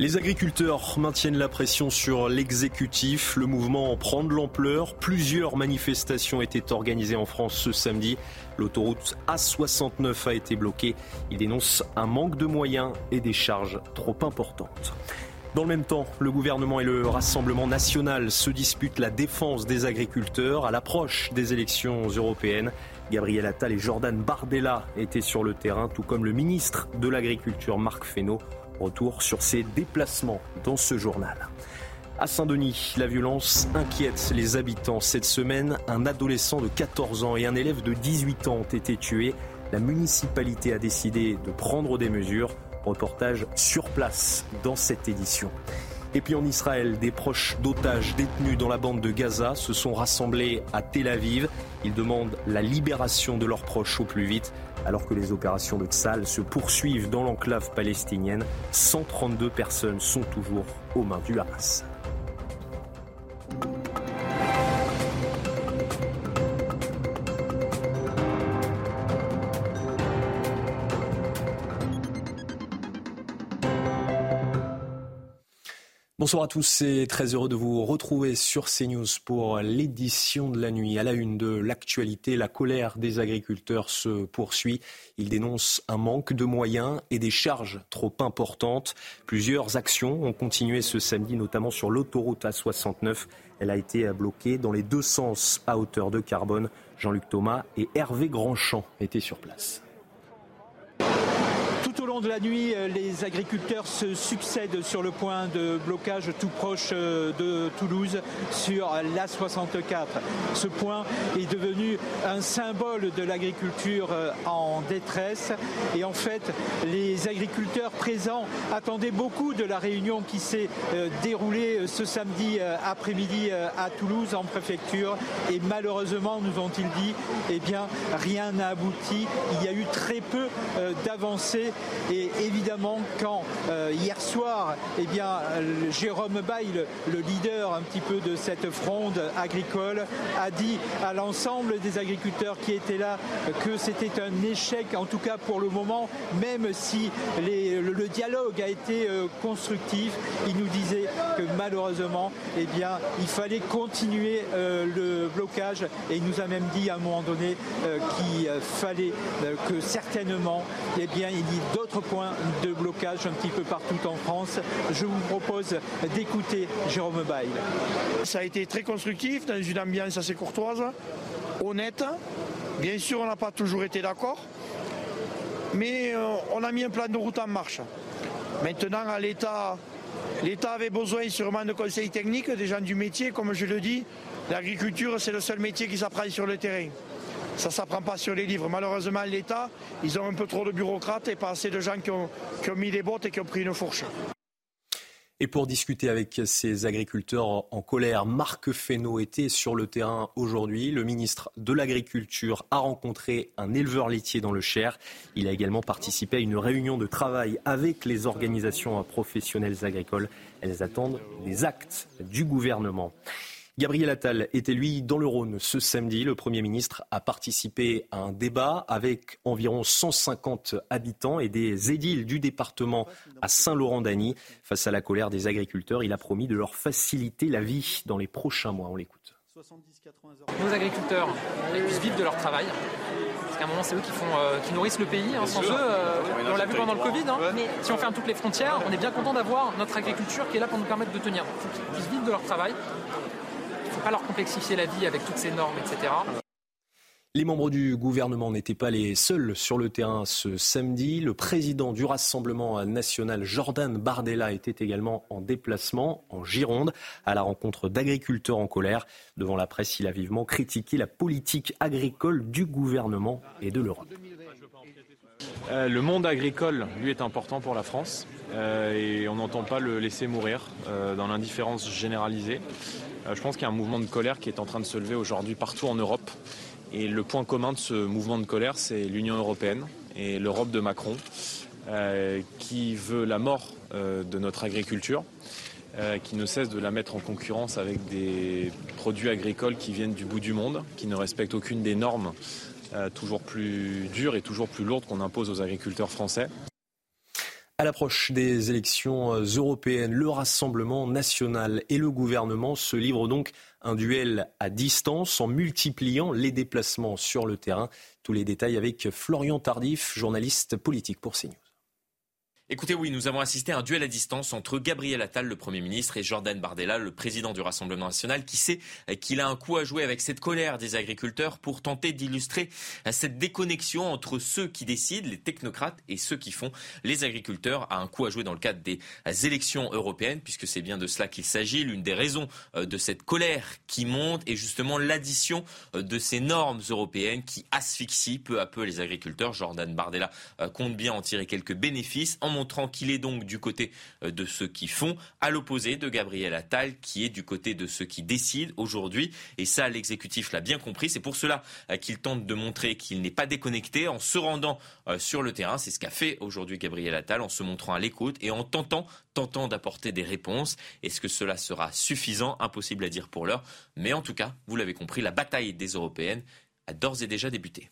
Les agriculteurs maintiennent la pression sur l'exécutif. Le mouvement prend de l'ampleur. Plusieurs manifestations étaient organisées en France ce samedi. L'autoroute A69 a été bloquée. Il dénonce un manque de moyens et des charges trop importantes. Dans le même temps, le gouvernement et le Rassemblement national se disputent la défense des agriculteurs à l'approche des élections européennes. Gabriel Attal et Jordan Bardella étaient sur le terrain, tout comme le ministre de l'Agriculture Marc Fesneau. Retour sur ses déplacements dans ce journal. À Saint-Denis, la violence inquiète les habitants. Cette semaine, un adolescent de 14 ans et un élève de 18 ans ont été tués. La municipalité a décidé de prendre des mesures. Reportage sur place dans cette édition. Et puis en Israël, des proches d'otages détenus dans la bande de Gaza se sont rassemblés à Tel Aviv. Ils demandent la libération de leurs proches au plus vite. Alors que les opérations de Tzal se poursuivent dans l'enclave palestinienne, 132 personnes sont toujours aux mains du Hamas. Bonsoir à tous et très heureux de vous retrouver sur CNews pour l'édition de la nuit. À la une de l'actualité, la colère des agriculteurs se poursuit. Ils dénoncent un manque de moyens et des charges trop importantes. Plusieurs actions ont continué ce samedi, notamment sur l'autoroute A69. Elle a été bloquée dans les deux sens à hauteur de carbone. Jean-Luc Thomas et Hervé Grandchamp étaient sur place de la nuit, euh, les agriculteurs se succèdent sur le point de blocage tout proche euh, de Toulouse sur l'A64. Ce point est devenu un symbole de l'agriculture euh, en détresse. Et en fait les agriculteurs présents attendaient beaucoup de la réunion qui s'est déroulée ce samedi après-midi à Toulouse en préfecture. Et malheureusement nous ont-ils dit eh bien rien n'a abouti. Il y a eu très peu d'avancées et évidemment, quand euh, hier soir, eh bien, Jérôme Bail, le leader un petit peu de cette fronde agricole, a dit à l'ensemble des agriculteurs qui étaient là que c'était un échec, en tout cas pour le moment, même si le, dialogue a été euh, constructif, il nous disait que malheureusement, eh bien, il fallait continuer euh, le blocage. Et il nous a même dit à un moment donné qu'il fallait que certainement, eh bien, il y d'autres points de blocage un petit peu partout en France. Je vous propose d'écouter Jérôme Bail. Ça a été très constructif, dans une ambiance assez courtoise, honnête. Bien sûr, on n'a pas toujours été d'accord, mais euh, on a mis un plan de route en marche. Maintenant, à l'État, l'État avait besoin sûrement de conseils techniques, des gens du métier, comme je le dis. L'agriculture, c'est le seul métier qui s'apprend sur le terrain. Ça ne s'apprend pas sur les livres. Malheureusement, l'État, ils ont un peu trop de bureaucrates et pas assez de gens qui ont, mis des bottes et qui ont pris une fourche. Et pour discuter avec ces agriculteurs en colère, Marc Fesneau était sur le terrain aujourd'hui. Le ministre de l'Agriculture a rencontré un éleveur laitier dans le Cher. Il a également participé à une réunion de travail avec les organisations professionnelles agricoles. Elles attendent des actes du gouvernement. Gabriel Attal était lui dans le Rhône ce samedi. Le Premier ministre a participé à un débat avec environ 150 habitants et des édiles du département à Saint-Laurent-d'Agny. Face à la colère des agriculteurs, il a promis de leur faciliter la vie dans les prochains mois. On l'écoute. Nos agriculteurs puissent vivre de leur travail. Parce qu'à un moment, c'est eux qui, font, euh, qui nourrissent le pays. Hein. sans eux, euh, on l'a vu pendant le Covid, hein. mais si on ferme toutes les frontières, on est bien content d'avoir notre agriculture qui est là pour nous permettre de tenir. Il faut qu'ils puissent vivre de leur travail ne faut pas leur complexifier la vie avec toutes ces normes, etc. Les membres du gouvernement n'étaient pas les seuls sur le terrain ce samedi. Le président du Rassemblement national, Jordan Bardella, était également en déplacement en Gironde à la rencontre d'agriculteurs en colère. Devant la presse, il a vivement critiqué la politique agricole du gouvernement et de l'Europe. Euh, le monde agricole, lui, est important pour la France euh, et on n'entend pas le laisser mourir euh, dans l'indifférence généralisée. Je pense qu'il y a un mouvement de colère qui est en train de se lever aujourd'hui partout en Europe. Et le point commun de ce mouvement de colère, c'est l'Union européenne et l'Europe de Macron, qui veut la mort de notre agriculture, qui ne cesse de la mettre en concurrence avec des produits agricoles qui viennent du bout du monde, qui ne respectent aucune des normes euh, toujours plus dure et toujours plus lourde qu'on impose aux agriculteurs français. À l'approche des élections euh, européennes, le Rassemblement national et le gouvernement se livrent donc un duel à distance en multipliant les déplacements sur le terrain. Tous les détails avec Florian Tardif, journaliste politique pour CNews. Écoutez, oui, nous avons assisté à un duel à distance entre Gabriel Attal, le Premier ministre, et Jordan Bardella, le président du Rassemblement national, qui sait qu'il a un coup à jouer avec cette colère des agriculteurs pour tenter d'illustrer cette déconnexion entre ceux qui décident, les technocrates, et ceux qui font les agriculteurs, a un coup à jouer dans le cadre des élections européennes, puisque c'est bien de cela qu'il s'agit. L'une des raisons euh, de cette colère qui monte est justement l'addition euh, de ces normes européennes qui asphyxient peu à peu les agriculteurs. Jordan Bardella euh, compte bien en tirer quelques bénéfices en montrant qu'il est donc du côté euh, de ceux qui font, à l'opposé de Gabriel Attal, qui est du côté de ceux qui décident aujourd'hui. Et ça, l'exécutif l'a bien compris. C'est pour cela euh, qu'il tente de montrer qu'il n'est pas déconnecté en se rendant euh, sur le terrain. C'est ce qu'a fait aujourd'hui Gabriel Attal en se montrant à l'écoute et en tentant, tentant d'apporter des réponses. Est-ce que cela sera suffisant? Impossible à dire pour l'heure. Mais en tout cas, vous l'avez compris, la bataille des européennes a d'ores et déjà débuté.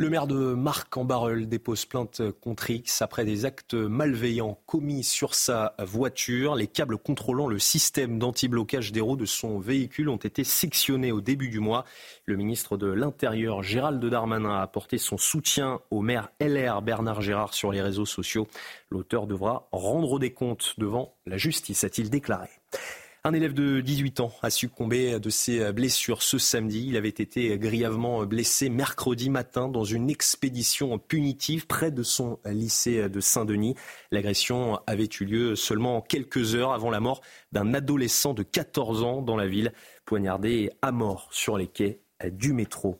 Le maire de Marc-en-Barœul dépose plainte contre X après des actes malveillants commis sur sa voiture. Les câbles contrôlant le système d'anti-blocage des roues de son véhicule ont été sectionnés au début du mois. Le ministre de l'Intérieur, Gérald Darmanin, a apporté son soutien au maire LR Bernard Gérard sur les réseaux sociaux. L'auteur devra rendre des comptes devant la justice, a-t-il déclaré. Un élève de 18 ans a succombé de ses blessures ce samedi. Il avait été grièvement blessé mercredi matin dans une expédition punitive près de son lycée de Saint-Denis. L'agression avait eu lieu seulement quelques heures avant la mort d'un adolescent de 14 ans dans la ville, poignardé à mort sur les quais du métro.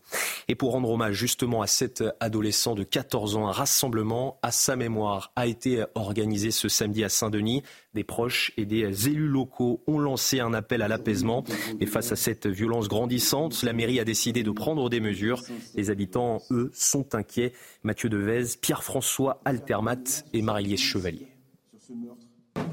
Et pour rendre hommage justement à cet adolescent de 14 ans, un rassemblement à sa mémoire a été organisé ce samedi à Saint-Denis. Des proches et des élus locaux ont lancé un appel à l'apaisement. Et face à cette violence grandissante, la mairie a décidé de prendre des mesures. Les habitants, eux, sont inquiets. Mathieu Devez, Pierre-François Altermat et Marie-Liesse Chevalier.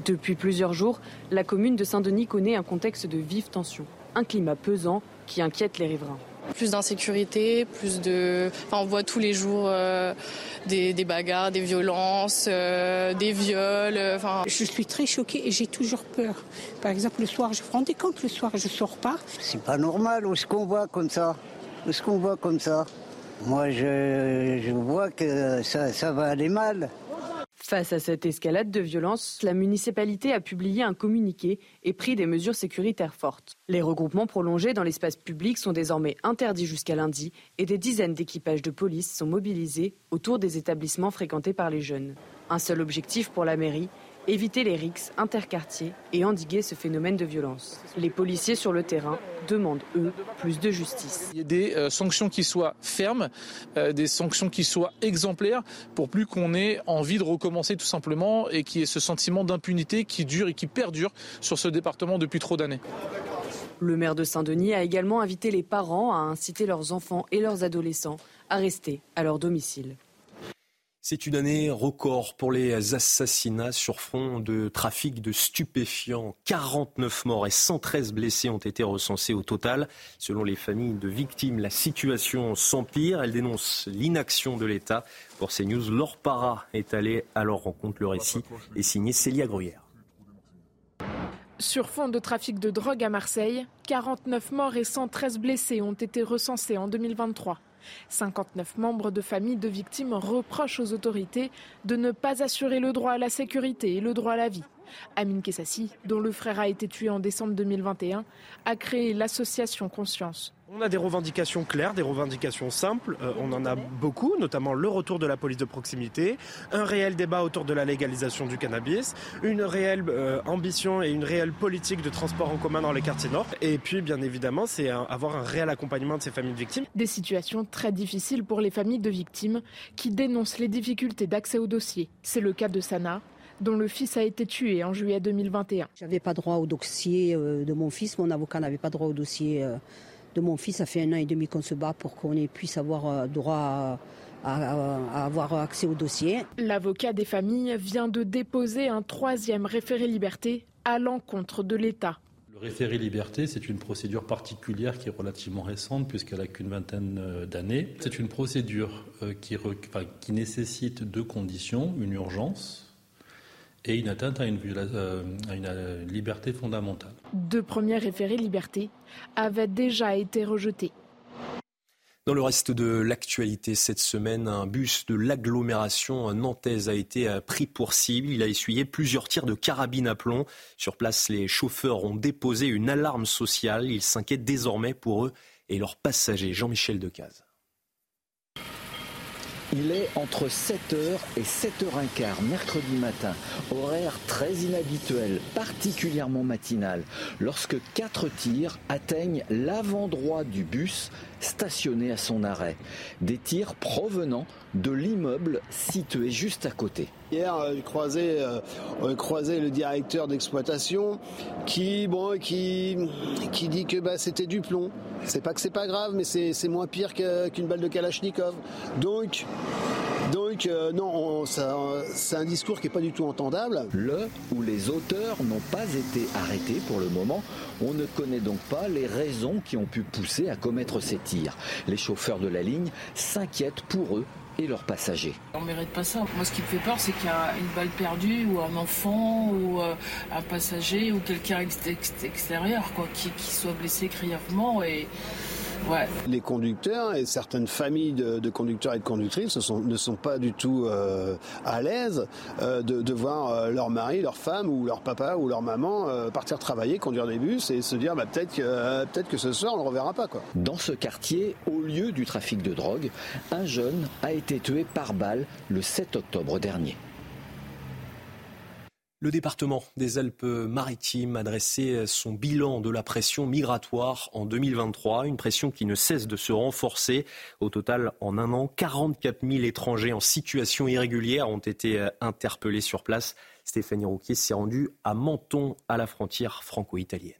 Depuis plusieurs jours, la commune de Saint-Denis connaît un contexte de vive tension, un climat pesant qui inquiète les riverains. Plus d'insécurité, plus de. Enfin, on voit tous les jours euh, des, bagarres, des violences, euh, des viols. Euh, enfin... Je suis très choquée et j'ai toujours peur. Par exemple, le soir, je prends des comptes, le soir, je sors pas. C'est pas normal, où est-ce qu'on voit comme ça? Où est-ce qu'on voit comme ça? Moi, je, je vois que ça, ça va aller mal. Face à cette escalade de violence, la municipalité a publié un communiqué et pris des mesures sécuritaires fortes. Les regroupements prolongés dans l'espace public sont désormais interdits jusqu'à lundi et des dizaines d'équipages de police sont mobilisés autour des établissements fréquentés par les jeunes. Un seul objectif pour la mairie, éviter les rixes interquartiers et endiguer ce phénomène de violence. Les policiers sur le terrain demandent, eux, plus de justice. Il y a des euh, sanctions qui soient fermes, euh, des sanctions qui soient exemplaires, pour plus qu'on ait envie de recommencer tout simplement et qu'il y ait ce sentiment d'impunité qui dure et qui perdure sur ce département depuis trop d'années. Le maire de Saint-Denis a également invité les parents à inciter leurs enfants et leurs adolescents à rester à leur domicile. C'est une année record pour les assassinats sur fond de trafic de stupéfiants. 49 morts et 113 blessés ont été recensés au total. Selon les familles de victimes, la situation s'empire. Elles dénoncent l'inaction de l'État. Pour CNews, Laure Para est allée à leur rencontre. Le récit est signé Célia Gruyère. Sur fond de trafic de drogue à Marseille, 49 morts et 113 blessés ont été recensés en 2023. 59 membres de familles de victimes reprochent aux autorités de ne pas assurer le droit à la sécurité et le droit à la vie. Amine Kessassi, dont le frère a été tué en décembre 2021, a créé l'association Conscience. On a des revendications claires, des revendications simples. Euh, on en a beaucoup, notamment le retour de la police de proximité, un réel débat autour de la légalisation du cannabis, une réelle euh, ambition et une réelle politique de transport en commun dans les quartiers nord. Et puis, bien évidemment, c'est avoir un réel accompagnement de ces familles de victimes. Des situations très difficiles pour les familles de victimes qui dénoncent les difficultés d'accès au dossier. C'est le cas de Sana, dont le fils a été tué en juillet 2021. J'avais pas droit au dossier euh, de mon fils, mon avocat n'avait pas droit au dossier de mon fils. Ça fait un an et demi qu'on se bat pour qu'on puisse avoir euh, droit à, avoir accès au dossier. L'avocat des familles vient de déposer un troisième référé liberté à l'encontre de l'État. Le référé liberté, c'est une procédure particulière qui est relativement récente puisqu'elle n'a qu'une vingtaine euh, d'années. C'est une procédure euh, qui, qui nécessite deux conditions, une urgence et une atteinte à une, euh, à une, euh, liberté fondamentale. Deux premiers référés liberté avaient déjà été rejetés. Dans le reste de l'actualité cette semaine, un bus de l'agglomération nantaise a été euh, pris pour cible. Il a essuyé plusieurs tirs de carabine à plomb. Sur place, les chauffeurs ont déposé une alarme sociale. Ils s'inquiètent désormais pour eux et leurs passagers. Jean-Michel Decaze. Il est entre 7h et 7h15 mercredi matin, horaire très inhabituel, particulièrement matinal, lorsque quatre tirs atteignent l'avant-droit du bus stationné à son arrêt. Des tirs provenant de l'immeuble situé juste à côté. Hier, euh, euh, on croisait le directeur d'exploitation qui, bon, qui, qui dit que bah, c'était du plomb. C'est pas que c'est pas grave, mais c'est moins pire qu'une balle de Kalachnikov. Donc, donc euh, non, c'est un discours qui n'est pas du tout entendable. Le ou les auteurs n'ont pas été arrêtés pour le moment. On ne connaît donc pas les raisons qui ont pu pousser à commettre ces tirs. Les chauffeurs de la ligne s'inquiètent pour eux et leurs passagers. On ne mérite pas ça. Moi, ce qui me fait peur, c'est qu'il y a une balle perdue ou un enfant ou euh, un passager ou quelqu'un extérieur quoi, qui, qui soit blessé grièvement et les conducteurs et certaines familles de, conducteurs et de conductrices ne sont pas du tout euh, à l'aise euh, de, voir euh, leur mari, leur femme ou leur papa ou leur maman partir travailler, conduire des bus et se dire bah, peut-être que, peut que ce soir on ne le reverra pas. Quoi. Dans ce quartier, au lieu du trafic de drogue, un jeune a été tué par balle le 7 octobre dernier. Le département des Alpes-Maritimes a dressé son bilan de la pression migratoire en 2023, une pression qui ne cesse de se renforcer. Au total, en un an, 44 000 étrangers en situation irrégulière ont été euh, interpellés sur place. Stéphanie Rouquier s'est rendue à Menton, à la frontière franco-italienne.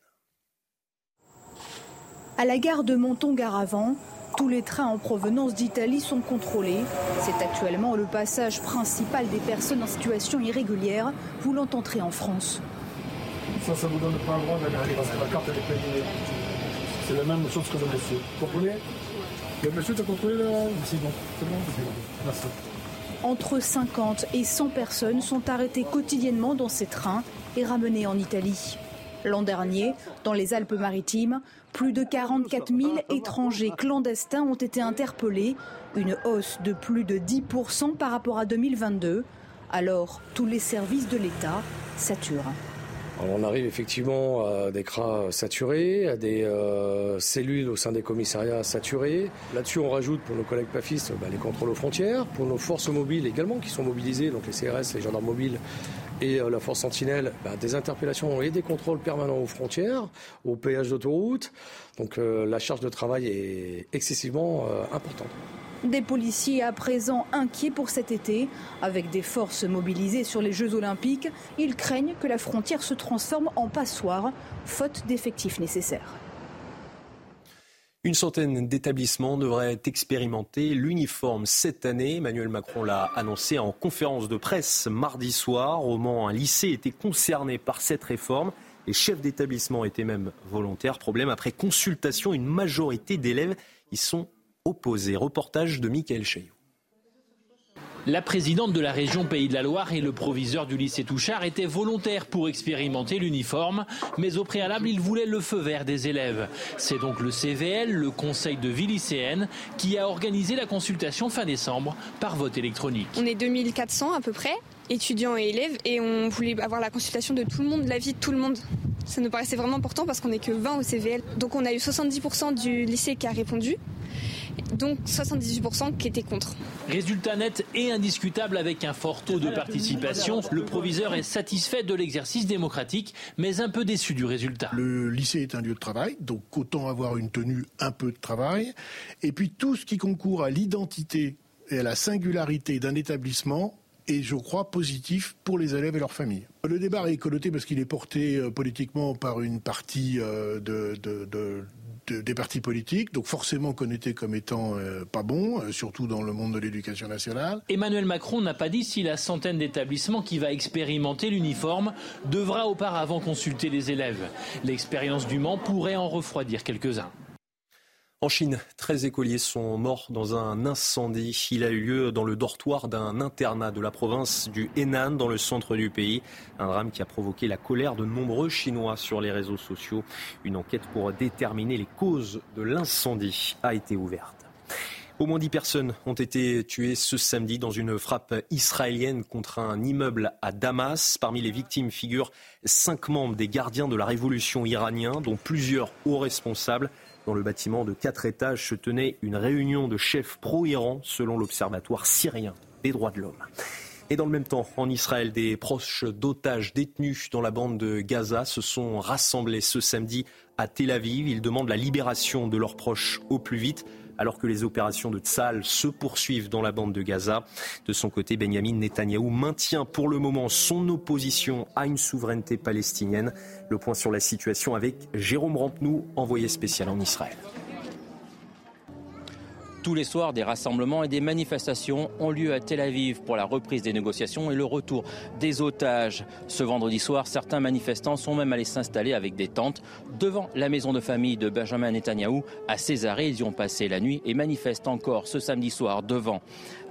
À la gare de Menton-Garavant, tous les trains en provenance d'Italie sont contrôlés. C'est actuellement le passage principal des personnes en situation irrégulière voulant entrer en France. Ça, ça vous donne pas le droit d'aller parce que la carte est payée. C'est la même chose que le monsieur. Vous comprenez Le monsieur t'a contrôlé là C'est bon, c'est bon, c'est bon. Merci. Entre 50 et 100 personnes sont arrêtées quotidiennement dans ces trains et ramenées en Italie. L'an dernier, dans les Alpes-Maritimes, plus de 44 000 étrangers clandestins ont été interpellés, une hausse de plus de 10% par rapport à 2022. Alors, tous les services de l'État saturent. On arrive effectivement à des cras saturés, à des euh, cellules au sein des commissariats saturés. Là-dessus, on rajoute pour nos collègues PAFistes bah, les contrôles aux frontières, pour nos forces mobiles également qui sont mobilisées, donc les CRS, les gendarmes mobiles et euh, la force sentinelle, bah, des interpellations et des contrôles permanents aux frontières, aux péages d'autoroute. Donc euh, la charge de travail est excessivement importante. Des policiers à présent inquiets pour cet été. Avec des forces mobilisées sur les Jeux olympiques, ils craignent que la frontière se transforme en passoire, faute d'effectifs nécessaires. Une centaine d'établissements devraient expérimenter l'uniforme cette année. Emmanuel Macron l'a annoncé en conférence de presse mardi soir. Au Mans, un lycée était concerné par cette réforme. Les chefs d'établissement étaient même volontaires. Problème, après consultation, une majorité d'élèves y sont opposés. Reportage de Michael Chaillot. La présidente de la région Pays de la Loire et le proviseur du lycée Touchard étaient volontaires pour expérimenter l'uniforme, mais au préalable, ils voulaient le feu vert des élèves. C'est donc le CVL, le Conseil de vie lycéenne, qui a organisé la consultation fin décembre par vote électronique. On est 2400 à peu près. étudiants et élèves, et on voulait avoir la consultation de tout le monde, l'avis de tout le monde. Ça nous paraissait vraiment important parce qu'on n'est que 20 au CVL. Donc on a eu 70% du lycée qui a répondu, donc 78% qui étaient contre. Résultat net et indiscutable avec un fort taux de participation. Le proviseur est satisfait de l'exercice démocratique, mais un peu déçu du résultat. Le lycée est un lieu de travail, donc autant avoir une tenue un peu de travail. Et puis tout ce qui concourt à l'identité et à la singularité d'un établissement est, je crois, positif pour les élèves et leurs familles. Le débat est connoté parce qu'il est porté euh, politiquement par une partie euh, de, des partis politiques, donc forcément connoté comme étant euh, pas bon, surtout dans le monde de l'éducation nationale. Emmanuel Macron n'a pas dit si la centaine d'établissements qui va expérimenter l'uniforme devra auparavant consulter les élèves. L'expérience du Mans pourrait en refroidir quelques-uns. En Chine, 13 écoliers sont morts dans un incendie. Il a eu lieu dans le dortoir d'un internat de la province du Henan, dans le centre du pays. Un drame qui a provoqué la colère de nombreux Chinois sur les réseaux sociaux. Une enquête pour déterminer les causes de l'incendie a été ouverte. Au moins 10 personnes ont été tuées ce samedi dans une frappe israélienne contre un immeuble à Damas. Parmi les victimes figurent cinq membres des gardiens de la révolution iranien, dont plusieurs hauts responsables. Dans le bâtiment de quatre étages se tenait une réunion de chefs pro-Iran selon l'Observatoire syrien des droits de l'homme. Et dans le même temps, en Israël, des proches d'otages détenus dans la bande de Gaza se sont rassemblés ce samedi à Tel Aviv. Ils demandent la libération de leurs proches au plus vite alors que les opérations de Tsal se poursuivent dans la bande de Gaza. De son côté, Benjamin Netanyahou maintient pour le moment son opposition à une souveraineté palestinienne. Le point sur la situation avec Jérôme Rampenou, envoyé spécial en Israël. Tous les soirs, des rassemblements et des manifestations ont lieu à Tel Aviv pour la reprise des négociations et le retour des otages. Ce vendredi soir, certains manifestants sont même allés s'installer avec des tentes devant la maison de famille de Benjamin Netanyahou à Césarée. Ils y ont passé la nuit et manifestent encore ce samedi soir devant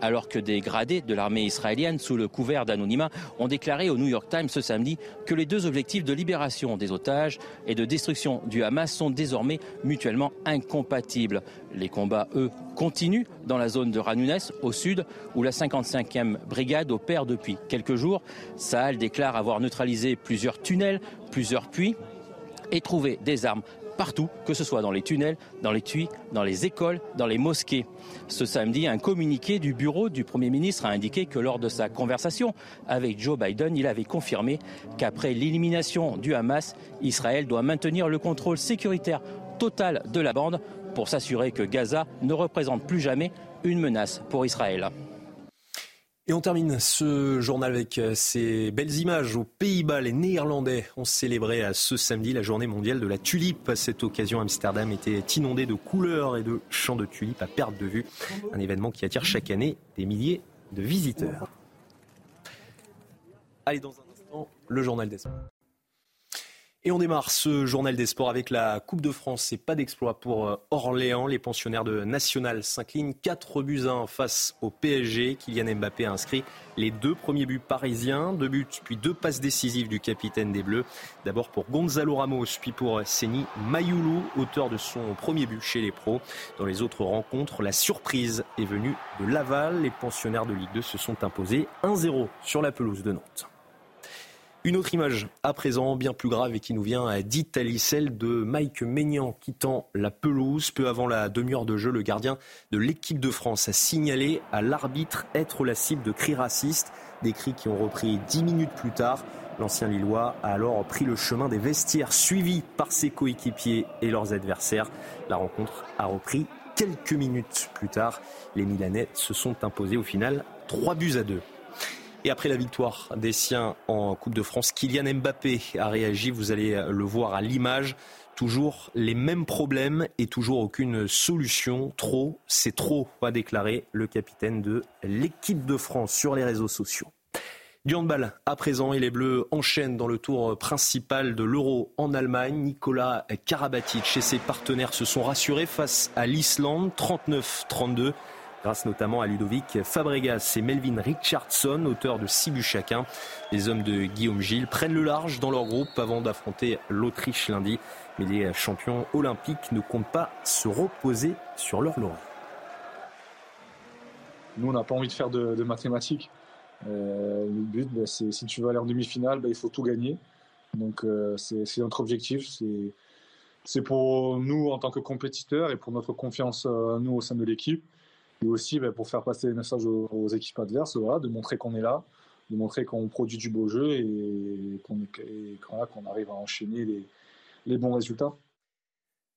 alors que des gradés de l'armée israélienne, sous le couvert d'anonymat, ont déclaré au New York Times ce samedi que les deux objectifs de libération des otages et de destruction du Hamas sont désormais mutuellement incompatibles. Les combats, eux, continuent dans la zone de Ranounes, au sud, où la 55e brigade opère depuis quelques jours. Sahel déclare avoir neutralisé plusieurs tunnels, plusieurs puits et trouvé des armes partout, que ce soit dans les tunnels, dans les tuyaux, dans les écoles, dans les mosquées. Ce samedi, un communiqué du bureau du Premier ministre a indiqué que lors de sa conversation avec Joe Biden, il avait confirmé qu'après l'élimination du Hamas, Israël doit maintenir le contrôle sécuritaire total de la bande pour s'assurer que Gaza ne représente plus jamais une menace pour Israël. Et on termine ce journal avec euh, ces belles images. Aux Pays-Bas, les Néerlandais ont célébré à ce samedi la journée mondiale de la tulipe. À cette occasion, Amsterdam était inondé de couleurs et de champs de tulipes à perte de vue. Un événement qui attire chaque année des milliers de visiteurs. Allez, dans un instant, le journal des. Et on démarre ce journal des sports avec la Coupe de France. C'est pas d'exploit pour euh, Orléans. Les pensionnaires de National s'inclinent 4 buts à 1 face au PSG. Kylian Mbappé a inscrit les deux premiers buts parisiens. Deux buts, puis deux passes décisives du capitaine des Bleus. D'abord pour Gonzalo Ramos, puis pour Seni Mayoulou, auteur de son premier but chez les pros. Dans les autres rencontres, la surprise est venue de Laval. Les pensionnaires de Ligue 2 se sont imposés 1-0 sur la pelouse de Nantes. Une autre image à présent, bien plus grave et qui nous vient d'Italie, celle de Mike Maignan quittant la pelouse. Peu avant la demi-heure de jeu, le gardien de l'équipe de France a signalé à l'arbitre être la cible de cris racistes, des cris qui ont repris dix minutes plus tard. L'ancien Lillois a alors pris le chemin des vestiaires, suivi par ses coéquipiers et leurs adversaires. La rencontre a repris quelques minutes plus tard. Les Milanais se sont imposés au final 3 buts à 2. Et après la victoire des siens en Coupe de France, Kylian Mbappé a réagi, vous allez le voir à l'image. Toujours les mêmes problèmes et toujours aucune solution. Trop, c'est trop, a déclaré le capitaine de l'équipe de France sur les réseaux sociaux. Du handball à présent et les Bleus enchaînent dans le tour principal de l'Euro en Allemagne. Nicolas Karabatic et ses partenaires se sont rassurés face à l'Islande 39-32 grâce notamment à Ludovic Fabregas et Melvin Richardson, auteurs de 6 buts chacun. Les hommes de Guillaume Gilles prennent le large dans leur groupe avant d'affronter l'Autriche lundi. Mais les champions olympiques ne comptent pas se reposer sur leur laurier. Nous, on n'a pas envie de faire de, mathématiques. Euh, le but, bah, c'est si tu veux aller en demi-finale, bah, il faut tout gagner. Donc euh, c'est notre objectif. C'est pour nous en tant que compétiteurs et pour notre confiance euh, nous au sein de l'équipe. Et aussi bah, pour faire passer les messages aux, équipes adverses, voilà, de montrer qu'on est là, de montrer qu'on produit du beau jeu et qu'on arrive à enchaîner les, les bons résultats.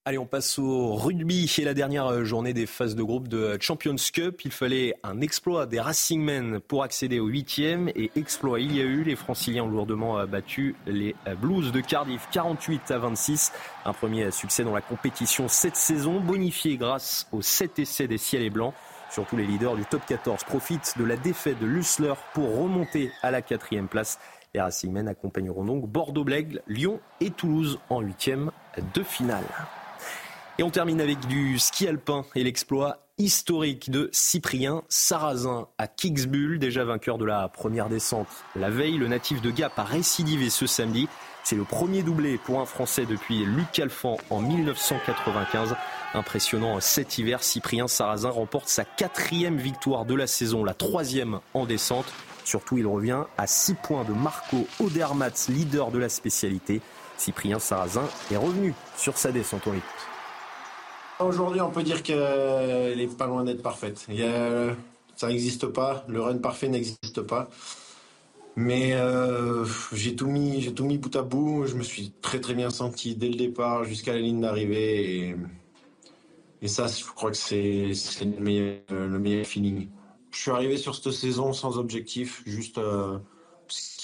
Allez, on passe au rugby et la dernière journée des phases de groupe de Champions Cup. Il fallait un exploit des Racingmen pour accéder au huitième et exploit il y a eu. Les Franciliens ont lourdement battu les Blues de Cardiff 48 à 26. Un premier succès dans la compétition cette saison, bonifié grâce aux 7 essais des Ciels et Blancs. Surtout les leaders du top 14 profitent de la défaite de Lussler pour remonter à la quatrième place. Les Racingmen accompagneront donc Bordeaux-Blègle, Lyon et Toulouse en huitième de finale. Et on termine avec du ski alpin et l'exploit historique de Cyprien Sarrazin à Kitzbühel, déjà vainqueur de la première descente. La veille, le natif de Gap a récidivé ce samedi. C'est le premier doublé pour un Français depuis Luc Alphand en 1995. Impressionnant cet hiver, Cyprien Sarrazin remporte sa quatrième victoire de la saison, la troisième en descente. Surtout, il revient à 6 points de Marco Odermatt, leader de la spécialité. Cyprien Sarrazin est revenu sur sa descente. On Aujourd'hui, on peut dire qu'elle n'est pas loin d'être parfaite. ça n'existe pas, le run parfait n'existe pas. Mais euh, j'ai tout mis, j'ai tout mis bout à bout. Je me suis très très bien senti dès le départ jusqu'à la ligne d'arrivée. Et, ça, je crois que c'est, le, meilleur, feeling. Je suis arrivé sur cette saison sans objectif, juste euh,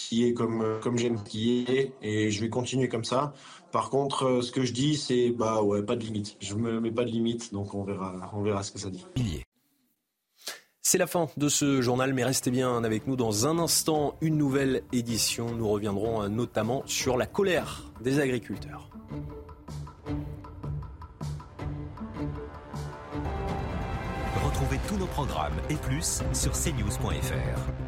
qui est comme, comme j'aime qui est, et je vais continuer comme ça. Par contre, euh, ce que je dis, c'est bah ouais, pas de limite. Je me mets pas de limite, donc on verra, on verra ce que ça dit. C'est la fin de ce journal, mais restez bien avec nous dans un instant. Une nouvelle édition. Nous reviendrons euh, notamment sur la colère des agriculteurs. Retrouvez tous nos programmes et plus sur cnews.fr.